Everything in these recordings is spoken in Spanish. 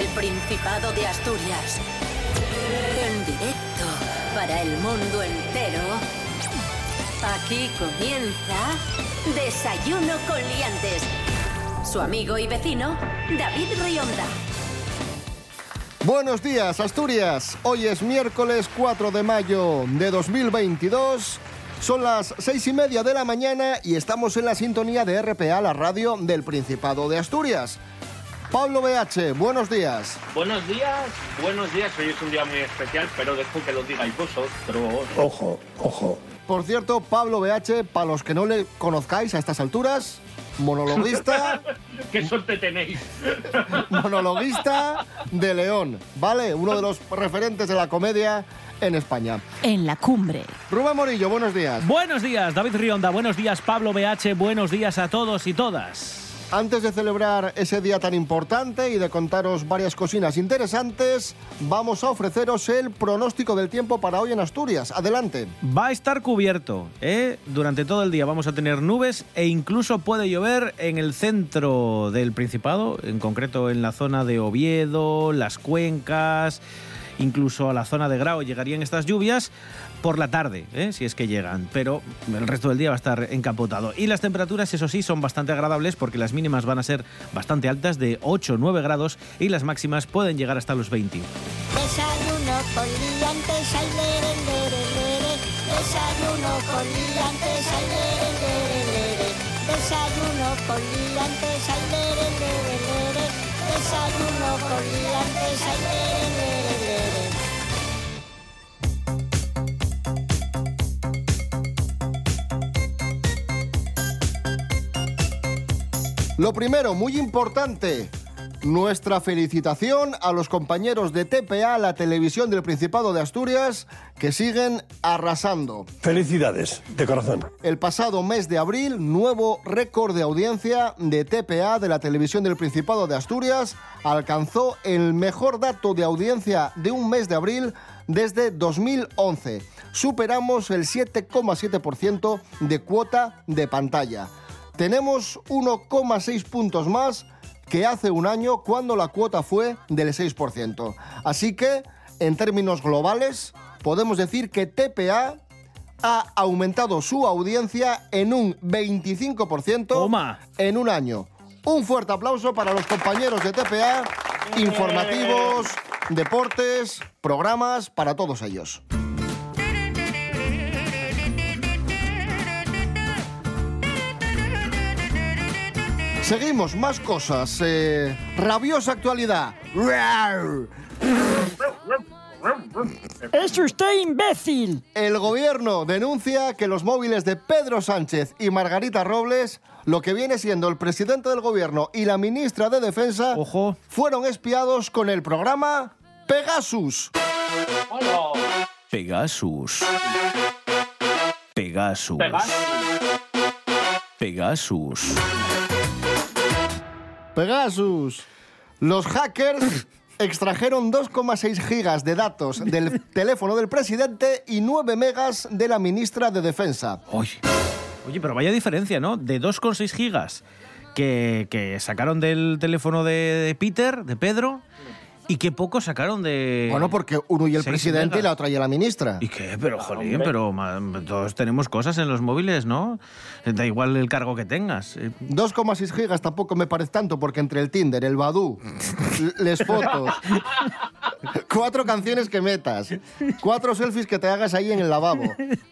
desde el Principado de Asturias. En directo para el mundo entero. Aquí comienza Desayuno con Liantes. Su amigo y vecino, David Rionda. Buenos días, Asturias. Hoy es miércoles 4 de mayo de 2022. Son las seis y media de la mañana y estamos en la sintonía de RPA, la radio del Principado de Asturias. Pablo BH, buenos días. Buenos días, buenos días. Hoy es un día muy especial, pero dejo que lo digáis vosotros. Ojo, ojo. Por cierto, Pablo BH, para los que no le conozcáis a estas alturas, monologuista, ¡Qué suerte tenéis! monologuista de León, ¿vale? Uno de los referentes de la comedia en España. en la cumbre. Rubén Morillo, buenos días. Buenos días, David Rionda. Buenos días, Pablo BH. Buenos días a todos y todas. Antes de celebrar ese día tan importante y de contaros varias cocinas interesantes, vamos a ofreceros el pronóstico del tiempo para hoy en Asturias. Adelante. Va a estar cubierto, ¿eh? Durante todo el día vamos a tener nubes e incluso puede llover en el centro del Principado, en concreto en la zona de Oviedo, las cuencas, incluso a la zona de Grao llegarían estas lluvias por la tarde, ¿eh? si es que llegan, pero el resto del día va a estar encapotado. Y las temperaturas, eso sí, son bastante agradables porque las mínimas van a ser bastante altas, de 8 o 9 grados, y las máximas pueden llegar hasta los 20. Desayuno con. Desayuno con. Desayuno con liantes, ay, lere. Lo primero, muy importante, nuestra felicitación a los compañeros de TPA, la televisión del Principado de Asturias, que siguen arrasando. Felicidades, de corazón. El pasado mes de abril, nuevo récord de audiencia de TPA de la televisión del Principado de Asturias alcanzó el mejor dato de audiencia de un mes de abril desde 2011. Superamos el 7,7% de cuota de pantalla. Tenemos 1,6 puntos más que hace un año cuando la cuota fue del 6%. Así que, en términos globales, podemos decir que TPA ha aumentado su audiencia en un 25% Toma. en un año. Un fuerte aplauso para los compañeros de TPA, informativos, deportes, programas, para todos ellos. Seguimos, más cosas. eh, rabiosa actualidad. ¡Es usted imbécil! El gobierno denuncia que los móviles de Pedro Sánchez y Margarita Robles, lo que viene siendo el presidente del gobierno y la ministra de Defensa, Ojo. fueron espiados con el programa Pegasus. Pegasus. Pegasus. Pegasus. Pegasus. Pegasus. Los hackers extrajeron 2,6 gigas de datos del teléfono del presidente y 9 megas de la ministra de Defensa. Oye, oye, pero vaya diferencia, ¿no? De 2,6 gigas que, que sacaron del teléfono de, de Peter, de Pedro, y que poco sacaron de... Bueno, porque uno y el seis presidente y megas. la otra y la ministra. ¿Y qué? Pero, jolín, pero todos tenemos cosas en los móviles, ¿no? Da igual el cargo que tengas. Eh, 2,6 gigas tampoco me parece tanto porque entre el Tinder, el Badoo, l- les fotos, cuatro canciones que metas, cuatro selfies que te hagas ahí en el lavabo,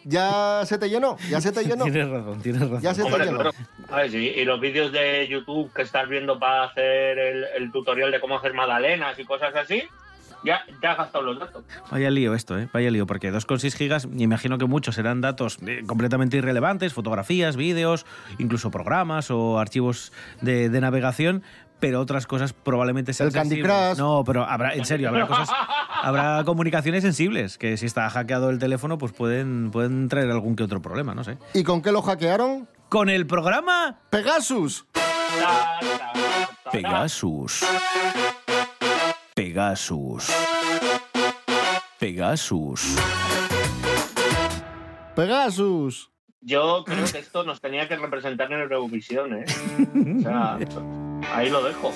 ya se te llenó, ya se te llenó, Tienes razón, tienes razón. ya se te Hombre, llenó. A ver, sí, y los vídeos de YouTube que estás viendo para hacer el, el tutorial de cómo hacer magdalenas y cosas así, ya, ya has gastado los datos. Vaya lío esto, ¿eh? Vaya lío, porque 2,6 gigas, me imagino que muchos serán datos eh, completamente irrelevantes, fotografías, vídeos, incluso programas o archivos de, de navegación, pero otras cosas probablemente sean El Candy. Crush. No, pero habrá, en serio, habrá cosas, habrá comunicaciones sensibles, que si está hackeado el teléfono, pues pueden, pueden traer algún que otro problema, no sé. ¿Y con qué lo hackearon? Con el programa Pegasus. Pegasus. Pegasus. Pegasus. Pegasus. Yo creo que esto nos tenía que representar en Eurovisión, ¿eh? O sea, ahí lo dejo.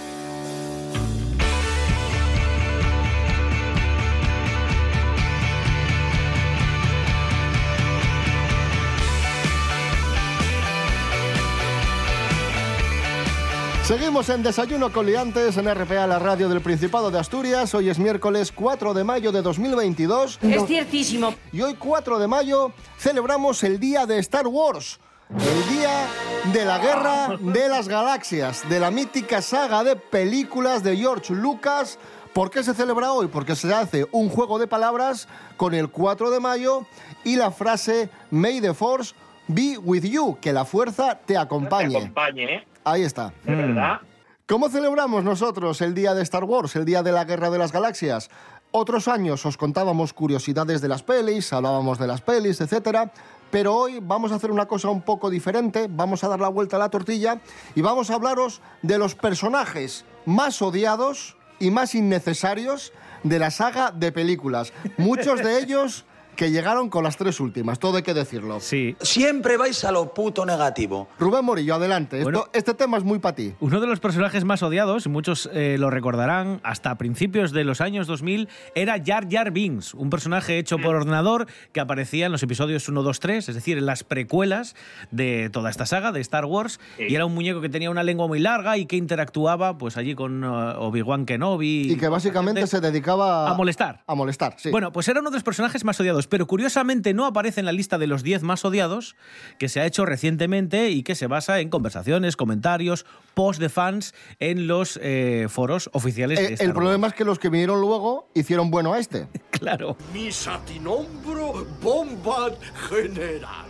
Seguimos en Desayuno con Liantes en RPA, la radio del Principado de Asturias. Hoy es miércoles 4 de mayo de 2022. Es ciertísimo. Y hoy 4 de mayo celebramos el día de Star Wars. El día de la guerra de las galaxias, de la mítica saga de películas de George Lucas. ¿Por qué se celebra hoy? Porque se hace un juego de palabras con el 4 de mayo y la frase May the Force be with you, que la fuerza te Te acompañe. acompañe, ¿eh? Ahí está. De verdad. ¿Cómo celebramos nosotros el día de Star Wars, el día de la Guerra de las Galaxias? Otros años os contábamos curiosidades de las pelis, hablábamos de las pelis, etc. Pero hoy vamos a hacer una cosa un poco diferente, vamos a dar la vuelta a la tortilla y vamos a hablaros de los personajes más odiados y más innecesarios de la saga de películas. Muchos de ellos que llegaron con las tres últimas, todo hay que decirlo. Sí. Siempre vais a lo puto negativo. Rubén Morillo, adelante. Esto- Bueno. este tema es muy para ti. Uno de los personajes más odiados, y muchos eh, lo recordarán, hasta principios de los años 2000, era Jar Jar Binks, un personaje hecho por ordenador que aparecía en los episodios 1, 2, 3, es decir, en las precuelas de toda esta saga de Star Wars, Sí. y era un muñeco que tenía una lengua muy larga y que interactuaba pues allí con eh, Obi-Wan Kenobi. Y que básicamente se dedicaba a molestar. A molestar, sí. Bueno, pues era uno de los personajes más odiados, pero curiosamente no aparece en la lista de los 10 más odiados que se ha hecho recientemente y que se basa en conversaciones, comentarios, posts de fans en los eh, foros oficiales de Eh, Star el problema es que los que vinieron luego hicieron bueno a este. Claro. Misa ti nombro Bombard General.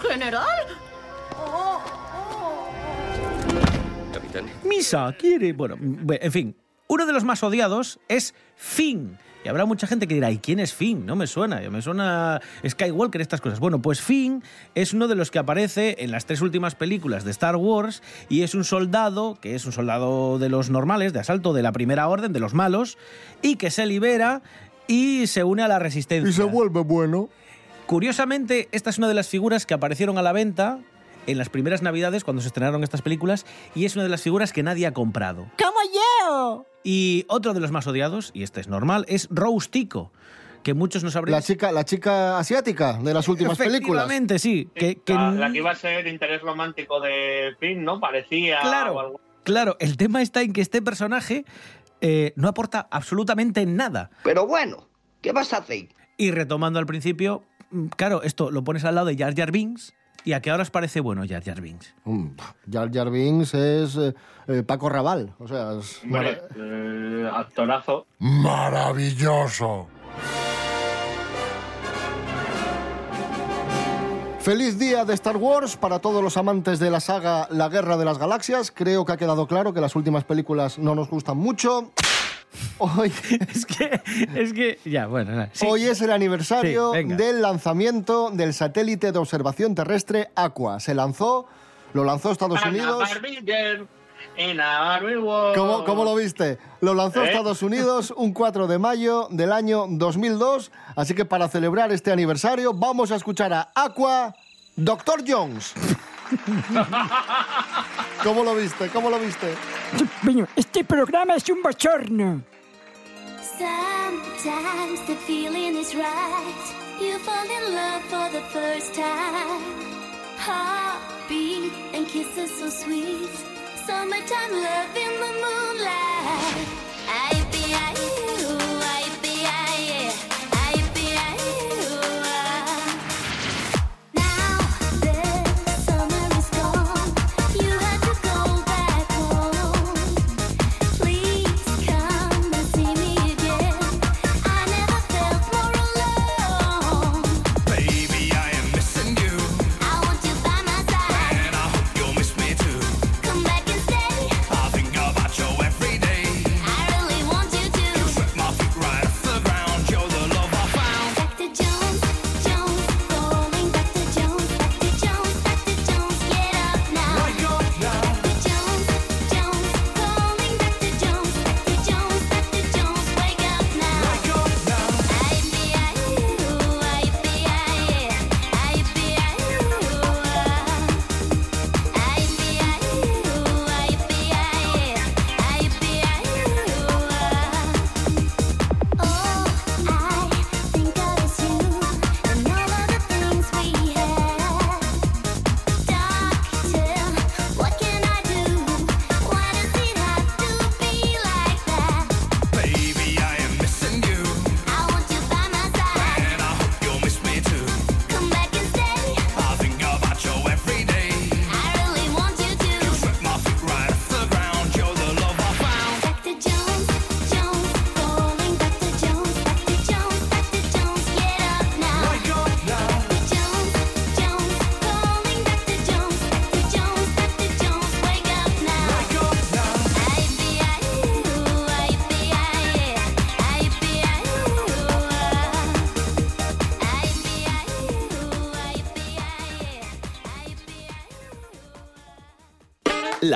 ¿General? Capitán. Misa quiere... Bueno, en fin, uno de los más odiados es Finn. Y habrá mucha gente que dirá, ¿y quién es Finn? No me suena, me suena Skywalker, estas cosas. Bueno, pues Finn es uno de los que aparece en las tres últimas películas de Star Wars y es un soldado, que es un soldado de los normales, de asalto de la primera orden, de los malos, y que se libera y se une a la resistencia. Y se vuelve bueno. Curiosamente, esta es una de las figuras que aparecieron a la venta en las primeras navidades cuando se estrenaron estas películas y es una de las figuras que nadie ha comprado. ¡Como yo! Y otro de los más odiados, y este es normal, es Rose Tico, que muchos no sabréis. La chica, la chica asiática de las últimas películas. Efectivamente, sí. Que, que La, la que iba a ser interés romántico de Finn, ¿no? Parecía. o Claro, algo. claro. El tema está en que este personaje eh, no aporta absolutamente nada. Pero bueno, ¿qué vas a hacer? Y retomando al principio, mm, claro, esto lo pones al lado de Jar Jar Binks. ¿Y a qué ahora os parece bueno Jar Jar Binks? Mm, Jar Jar Binks es eh, eh, Paco Raval. O sea, es mara- eh, actorazo. Maravilloso. Feliz día de Star Wars para todos los amantes de la saga La Guerra de las Galaxias. Creo que ha quedado claro que las últimas películas no nos gustan mucho. Hoy, es que, es que, ya, bueno, sí. hoy es el aniversario Sí, del lanzamiento del satélite de observación terrestre Aqua. Se lanzó, lo lanzó Estados Ana Unidos. ¿Cómo, cómo lo viste? Lo lanzó ¿Eh? Estados Unidos un 4 de mayo del año 2002. Así que para celebrar este aniversario vamos a escuchar a Aqua, Dr. Jones. ¿Cómo lo viste? ¿Cómo lo viste? Bueno, este programa es un bochorno. Sometimes the feeling is right. You fall in love for the first time. Heartbeat and kisses so sweet. Summertime love in the moonlight. I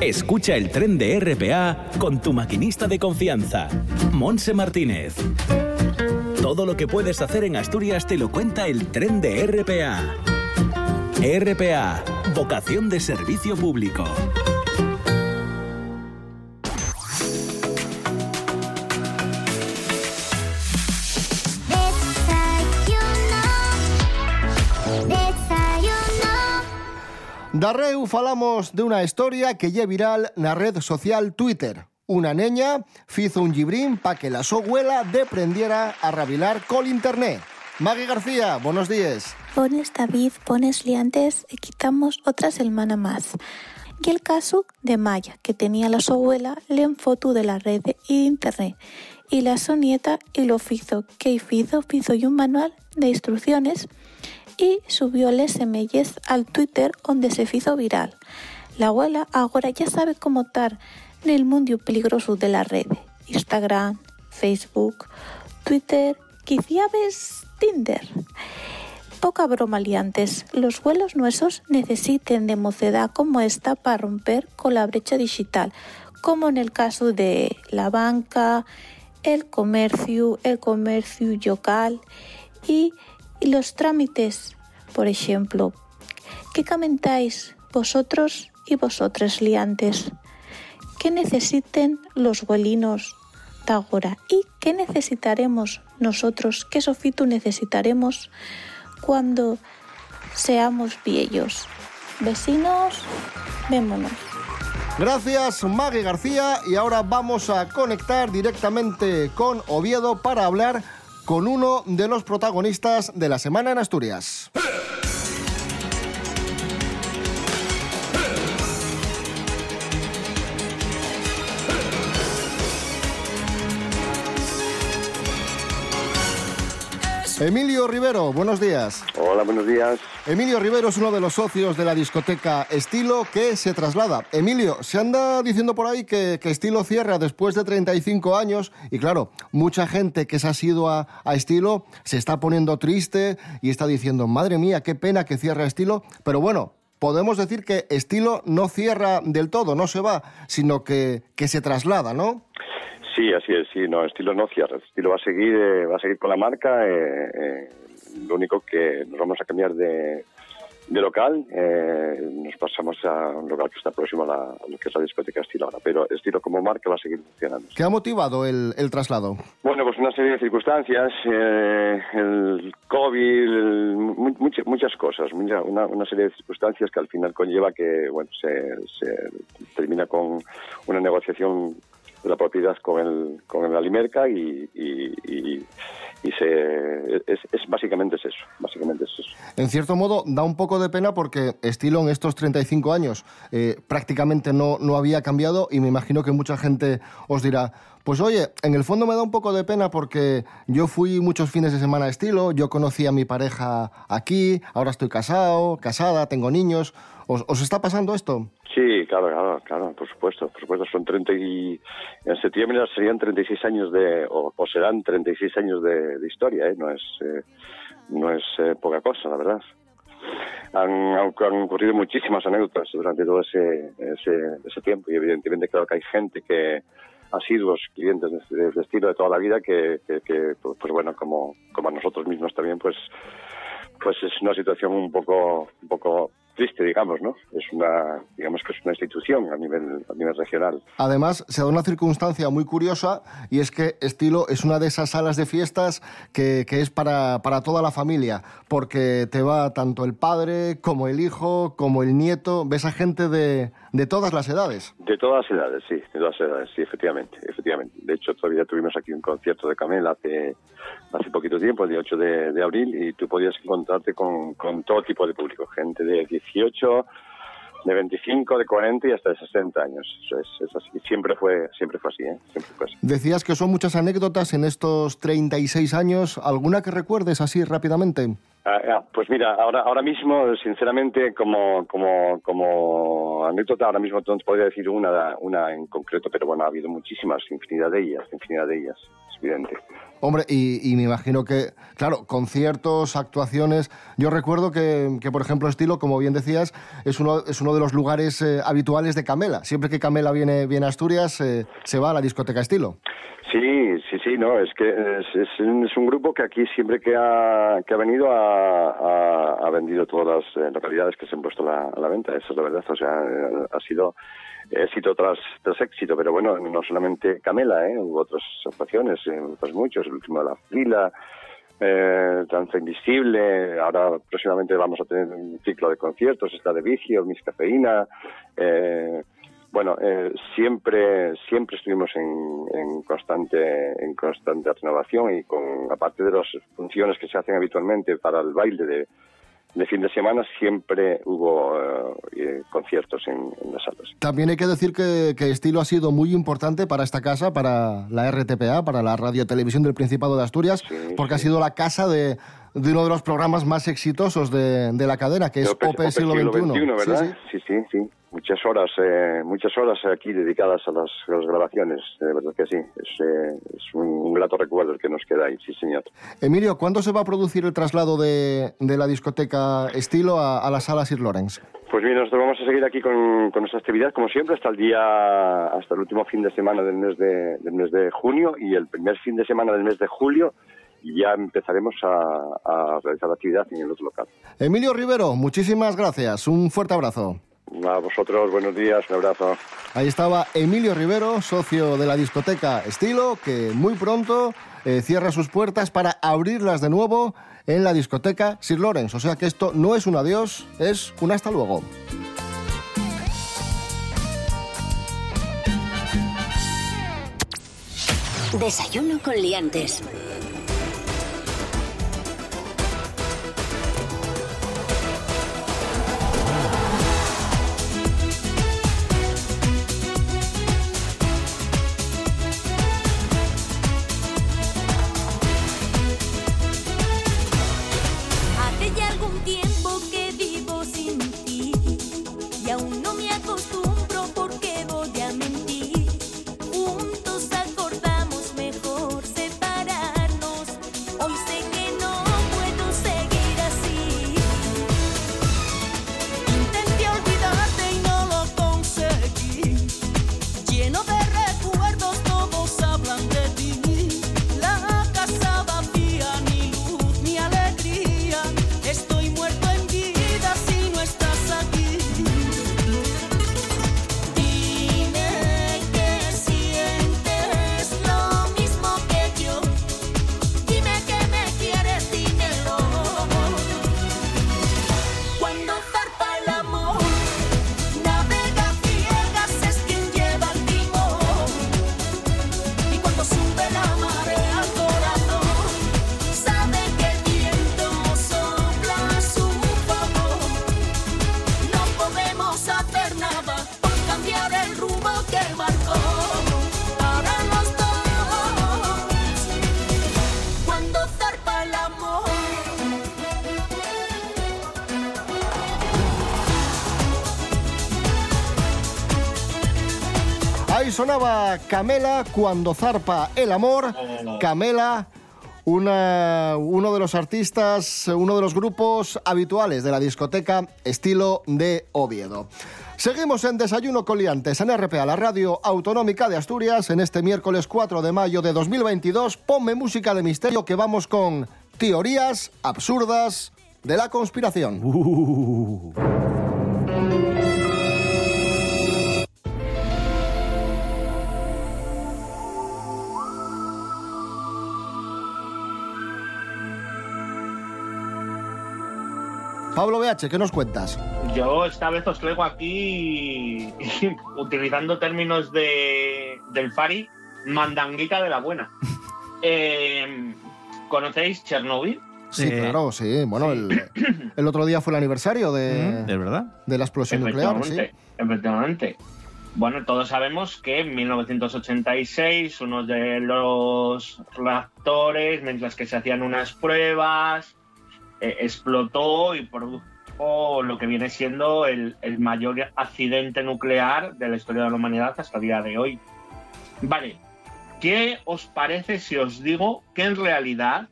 Escucha el tren de RPA con tu maquinista de confianza, Monse Martínez. Todo lo que puedes hacer en Asturias te lo cuenta el tren de RPA. RPA, vocación de servicio público. Darreu falamos de una historia que lle viral na red social Twitter. Una neña fizo un gibrín pa que la so abuela deprendiera a rabilar col internet. Maggie García, buenos días. Pones David, pones liantes y quitamos otra semana más. Y el caso de Maya, que tenía la su abuela, le en foto de la red de internet. Y la su nieta y lo fizo. ¿Qué hizo? Fizo y un manual de instrucciones y subió les semelles al Twitter donde se hizo viral. La abuela ahora ya sabe cómo estar en el mundo peligroso de la red. Instagram, Facebook, Twitter, quizá ves Tinder. Poca broma liantes. Los vuelos nuestros necesiten de mocedad como esta para romper con la brecha digital, como en el caso de la banca, el comercio, el comercio local y y los trámites, por ejemplo. ¿Qué comentáis vosotros y vosotras liantes? ¿Qué necesiten los huelinos de ahora? ¿Y qué necesitaremos nosotros? ¿Qué sofito necesitaremos cuando seamos viejos? Vecinos, vémonos. Gracias Maggie García y ahora vamos a conectar directamente con Oviedo para hablar con uno de los protagonistas de la semana en Asturias. Emilio Rivero, buenos días. Hola, buenos días. Emilio Rivero es uno de los socios de la discoteca Estilo que se traslada. Emilio, se anda diciendo por ahí que, que Estilo cierra después de 35 años y claro, mucha gente que se ha sido a, a, Estilo se está poniendo triste y está diciendo, madre mía, qué pena que cierra Estilo, pero bueno. Podemos decir que Estilo no cierra del todo, no se va, sino que, que se traslada, ¿no? Sí, así es, sí, no, estilo no cierra, estilo va a seguir, eh, va a seguir con la marca, eh, eh, lo único que nos vamos a cambiar de, de local, eh, nos pasamos a un local que está próximo a, la, a, lo que es la discoteca Estilo ahora, pero Estilo como marca va a seguir funcionando. ¿Qué ha motivado el, el traslado? Bueno, pues una serie de circunstancias, eh, el COVID, el, muchas, muchas cosas, una, una, serie de circunstancias que al final conlleva que bueno se, se termina con una negociación la propiedad con el con el Alimerca y, y, y, y se es, es, básicamente es eso básicamente es eso en cierto modo da un poco de pena porque estilo en estos 35 años eh, prácticamente no no había cambiado y me imagino que mucha gente os dirá pues oye, en el fondo me da un poco de pena porque yo fui muchos fines de semana a estilo, yo conocí a mi pareja aquí, ahora estoy casado, casada, tengo niños. ¿Os, os está pasando esto? Sí, claro, claro, claro, por supuesto, por supuesto, son 30 y en septiembre serían 36 años de, o, o serán 36 años de, de historia, ¿eh? no es, eh, no es eh, poca cosa, la verdad. Han, ocurrido muchísimas anécdotas durante todo ese, ese, tiempo y evidentemente claro que hay gente que asiduos clientes de, de, estilo de toda la vida que, que pues bueno como como a nosotros mismos también pues pues es una situación un poco un poco triste, digamos, ¿no? Es una, digamos que es una institución a nivel, a nivel regional. Además, se da una circunstancia muy curiosa y es que Estilo es una de esas salas de fiestas que, que es para, para toda la familia, porque te va tanto el padre como el hijo, como el nieto, ves a gente de, de todas las edades. De todas las edades, sí, de todas las edades, sí, efectivamente, efectivamente. De hecho, todavía tuvimos aquí un concierto de Camela hace, hace poquito tiempo, el día 8 de, de abril, y tú podías encontrarte con, con todo tipo de público, gente de 18, de 25, de 40 y hasta de 60 años. Eso es, es así. Y siempre fue, siempre fue así, ¿eh? Siempre fue así. Decías que son muchas anécdotas en estos 36 años. ¿Alguna que recuerdes así rápidamente? Ah, ah, pues mira, ahora, ahora mismo, sinceramente, como, como, como anécdota, ahora mismo te podría decir una, una en concreto, pero bueno, ha habido muchísimas, infinidad de ellas, infinidad de ellas, es evidente. Hombre, y, y me imagino que, claro, conciertos, actuaciones. Yo recuerdo que, que, por ejemplo, Estilo, como bien decías, es uno, es uno de los lugares eh, habituales de Camela. Siempre que Camela viene, viene a Asturias, eh, se va a la discoteca Estilo. Sí, sí, sí, no, es que es, es, un grupo que aquí siempre que ha, que ha venido ha, vendido todas las eh, localidades que se han puesto a la venta, eso es la verdad, o sea, ha sido éxito tras, tras éxito, pero bueno, no solamente Camela, ¿eh? hubo otras actuaciones, eh, otros muchos, el último de la fila, eh, Danza Invisible, ahora próximamente vamos a tener un ciclo de conciertos, está de Vicio, Miss Cafeína, eh, bueno, eh, siempre siempre estuvimos en, en, constante en constante renovación y con aparte de las funciones que se hacen habitualmente para el baile de, de fin de semana siempre hubo eh, conciertos en, en, las salas. También hay que decir que, que, Estilo ha sido muy importante para esta casa, para la RTPA, para la Radio Televisión del Principado de Asturias, sí, porque sí. ha sido la casa de, de, uno de los programas más exitosos de, de la cadena, que es Ope, Ope, Siglo, siglo XXI. ¿verdad? Sí, sí, sí. Muchas horas, eh, muchas horas aquí dedicadas a las, a las grabaciones, de verdad que sí. Es, eh, es un, un, grato recuerdo el que nos queda ahí, sí, señor. Emilio, ¿cuándo se va a producir el traslado de, de la discoteca Estilo a, a la sala Sir Lawrence? Pues bien, nosotros vamos a seguir aquí con, con, nuestra actividad, como siempre, hasta el día, hasta el último fin de semana del mes de, del mes de junio y el primer fin de semana del mes de julio y ya empezaremos a, a realizar la actividad en el otro local. Emilio Rivero, muchísimas gracias. Un fuerte abrazo. A vosotros, buenos días, un abrazo. Ahí estaba Emilio Rivero, socio de la discoteca Estilo, que muy pronto eh, cierra sus puertas para abrirlas de nuevo en la discoteca Sir Lawrence. O sea que esto no es un adiós, es un hasta luego. Desayuno con liantes. Camela cuando zarpa el amor. Camela, una, uno de los artistas, uno de los grupos habituales de la discoteca estilo de Oviedo. Seguimos en Desayuno Coliantes en RPA, la radio autonómica de Asturias, en este miércoles 4 de mayo de 2022. Ponme música de misterio que vamos con teorías absurdas de la conspiración. Uh. Pablo BH, ¿qué nos cuentas? Yo esta vez os traigo aquí, utilizando términos de, del Fari, mandanguita de la buena. Eh, ¿Conocéis Chernobyl? Sí, Eh, claro, sí. Bueno, El, el otro día fue el aniversario de, ¿Es verdad? de la explosión nuclear. Sí. Efectivamente, efectivamente. Bueno, todos sabemos que en 1986 uno de los reactores, mientras que se hacían unas pruebas, eh, explotó y produjo lo que viene siendo el, el mayor accidente nuclear de la historia de la humanidad hasta el día de hoy. Vale, ¿qué os parece si os digo que en realidad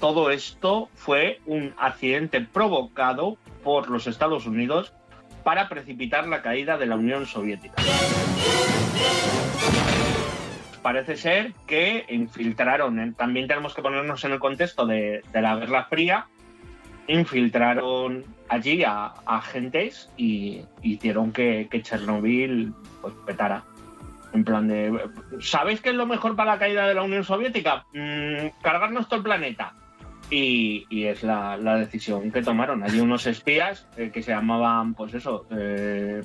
todo esto fue un accidente provocado por los Estados Unidos para precipitar la caída de la Unión Soviética. Parece ser que infiltraron, en- también tenemos que ponernos en el contexto de, de la Guerra Fría, infiltraron allí a, a agentes y hicieron que, que Chernobyl pues, petara. En plan de, ¿sabéis qué es lo mejor para la caída de la Unión Soviética? Mm, cargarnos todo el planeta. Y, y es la, la decisión que tomaron. Allí unos espías eh, que se llamaban, pues eso, eh,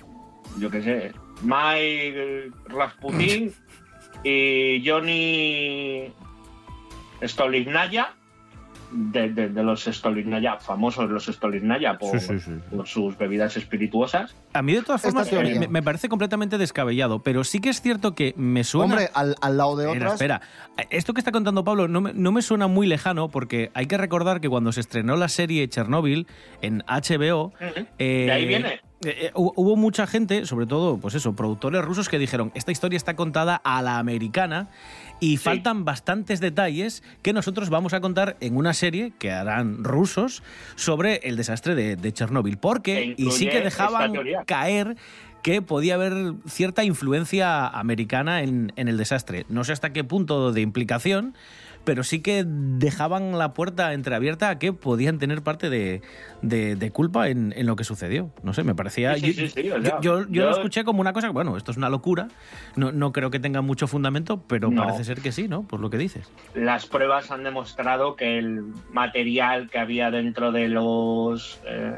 yo qué sé, Mike Rasputin y Johnny Stolignaya, de, de- de los Stolignaya, famosos los Stolignaya por, Sí, sí, sí. por sus bebidas espirituosas. A mí de todas formas me, me parece completamente descabellado, pero sí que es cierto que me suena... Hombre, al, al lado de otras. espera. Esto que está contando Pablo no me, no me suena muy lejano porque hay que recordar que cuando se estrenó la serie Chernobyl en HBO... De ahí viene. eh, eh, hu- hubo mucha gente, sobre todo, pues eso, productores rusos que dijeron, esta historia está contada a la americana y faltan bastantes detalles que nosotros vamos a contar en una serie que harán rusos sobre el desastre de, de Chernóbil. Porque, Que y sí que dejaban caer que podía haber cierta influencia americana en, en el desastre. No sé hasta qué punto de implicación, pero sí que dejaban la puerta entreabierta a que podían tener parte de, de- de culpa en, en lo que sucedió. No sé, me parecía... Sí, sí, yo- sí, o yo- sea, yo, yo yo- lo escuché como una cosa, bueno, esto es una locura, no, no creo que tenga mucho fundamento, pero No. parece ser que sí, ¿no? Por lo que dices. Las pruebas han demostrado que el material que había dentro de los eh,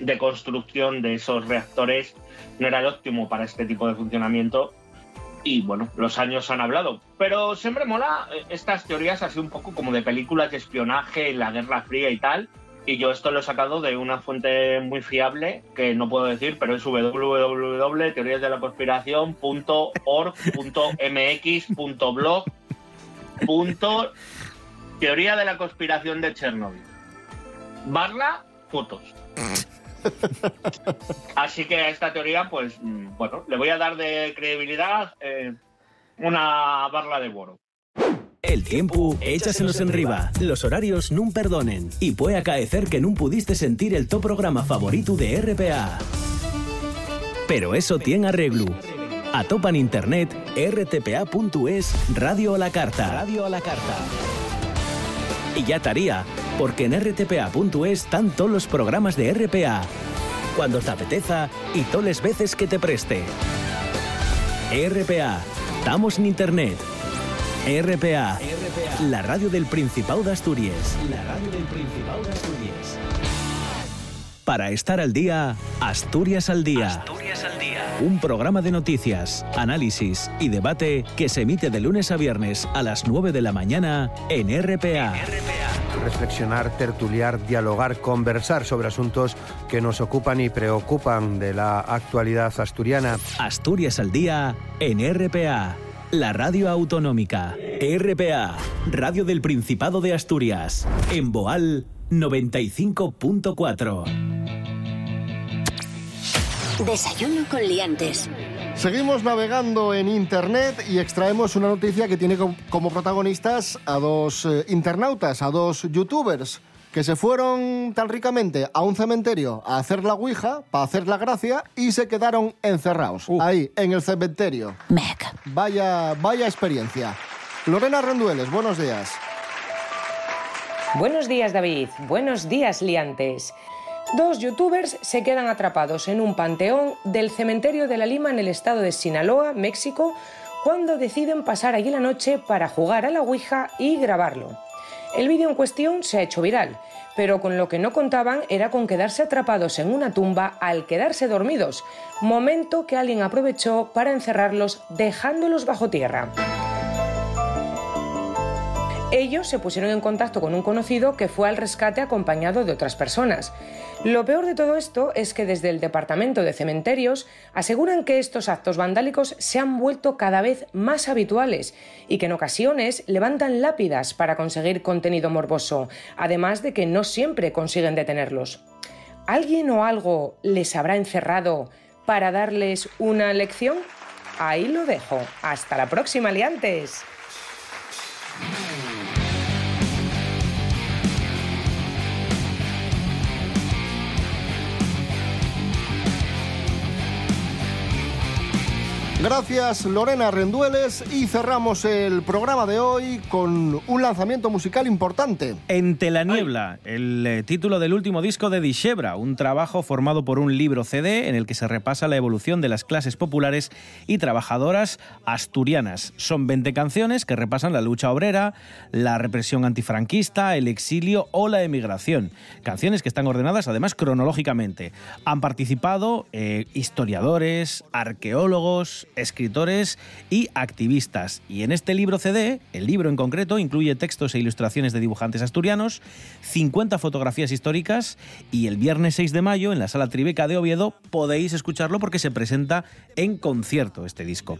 de construcción de esos reactores no era el óptimo para este tipo de funcionamiento y bueno, los años han hablado. Pero siempre mola eh, estas teorías así un poco como de películas de espionaje, la Guerra Fría y tal. Y yo esto lo he sacado de una fuente muy fiable, que no puedo decir, pero es www.teoríasdelaconspiración.org.mx.blog. Punto teoría de la conspiración de Chernobyl. Barra fotos. Así que a esta teoría, pues, mm, bueno, le voy a dar de credibilidad eh, una barra de oro. El tiempo, échasenos en riba. Los horarios nun perdonen. Y puede acaecer que nun pudiste sentir el top programa favorito de RPA. Pero eso tiene arreglo. A topa en internet rtpa.es Radio a la carta. Radio a la carta. Y ya estaría, porque en rtpa.es están todos los programas de RPA. Cuando te apeteza y todas las veces que te preste. RPA. Estamos en internet. RPA, la radio del Principado de Asturias. La radio del Principado de Asturias. Para estar al día, Asturias al día. Asturias al día. Un programa de noticias, análisis y debate que se emite de lunes a viernes a las 9 de la mañana en RPA. Reflexionar, tertuliar, dialogar, conversar sobre asuntos que nos ocupan y preocupan de la actualidad asturiana. Asturias al día en RPA, la radio autonómica. RPA, radio del Principado de Asturias. En Boal 95.4. Desayuno con liantes. Seguimos navegando en Internet y extraemos una noticia que tiene co- como protagonistas a dos eh, internautas, a dos youtubers, que se fueron tan ricamente a un cementerio a hacer la Ouija, para hacer la gracia, y se quedaron encerrados, ahí, en el cementerio. Vaya, vaya experiencia. Lorena Rendueles, buenos días. Buenos días, David. Buenos días, liantes. Dos youtubers se quedan atrapados en un panteón del cementerio de la Lima en el estado de Sinaloa, México, cuando deciden pasar allí la noche para jugar a la Ouija y grabarlo. El vídeo en cuestión se ha hecho viral, pero con lo que no contaban era con quedarse atrapados en una tumba al quedarse dormidos, momento que alguien aprovechó para encerrarlos dejándolos bajo tierra. Ellos se pusieron en contacto con un conocido que fue al rescate acompañado de otras personas. Lo peor de todo esto es que desde el Departamento de Cementerios aseguran que estos actos vandálicos se han vuelto cada vez más habituales y que en ocasiones levantan lápidas para conseguir contenido morboso, además de que no siempre consiguen detenerlos. ¿Alguien o algo les habrá encerrado para darles una lección? Ahí lo dejo. Hasta la próxima, liantes. Gracias Lorena Rendueles y cerramos el programa de hoy con un lanzamiento musical importante. Entre la niebla, el eh, título del último disco de Dishebra, un trabajo formado por un libro CD en el que se repasa la evolución de las clases populares y trabajadoras asturianas. Son 20 canciones que repasan la lucha obrera, la represión antifranquista, el exilio o la emigración. Canciones que están ordenadas además cronológicamente. Han participado eh, historiadores, arqueólogos, escritores y activistas. Y en este libro CD, el libro en concreto, incluye textos e ilustraciones de dibujantes asturianos, 50 fotografías históricas y el viernes 6 de mayo en la sala Tribeca de Oviedo podéis escucharlo porque se presenta en concierto este disco.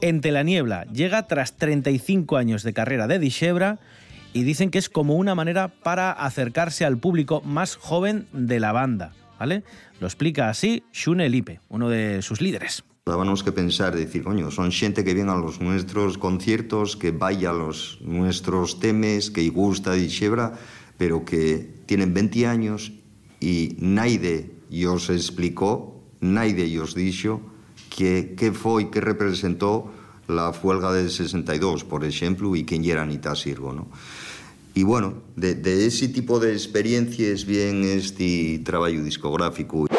Entre la niebla llega tras 35 años de carrera de Dishebra y dicen que es como una manera para acercarse al público más joven de la banda. ¿Vale? Lo explica así Shune Lipe, uno de sus líderes. Dábamos que pensar, decir, coño, son xente que viene a los nuestros conciertos, que vaya a los nuestros temes, que gusta de Xebra, pero que tienen 20 años y nadie os explicó, nadie os dijo que, que foi, que representó la huelga del 62, por ejemplo, y quién era Anita Sirgo, ¿no? Y bueno, de, de ese tipo de experiencias bien este trabajo discográfico.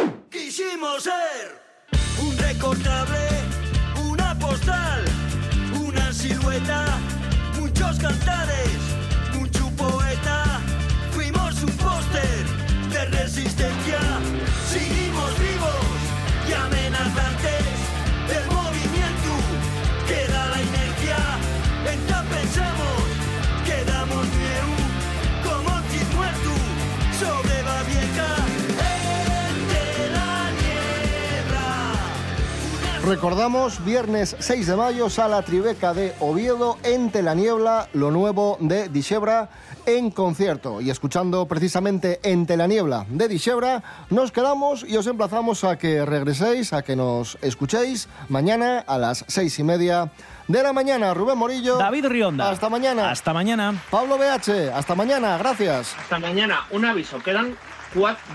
Viernes 6 de mayo, sala Tribeca de Oviedo, Ente la Niebla, lo nuevo de Dishebra en concierto. Y escuchando precisamente Ente la Niebla de Dishebra, nos quedamos y os emplazamos a que regreséis, a que nos escuchéis mañana a las seis y media de la mañana. Rubén Morillo. David Rionda. Hasta mañana. Hasta mañana. Pablo BH. Hasta mañana. Gracias. Hasta mañana. Un aviso. Quedan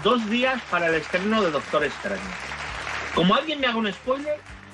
dos días para el estreno de Doctor Extraño. Como alguien me haga un spoiler,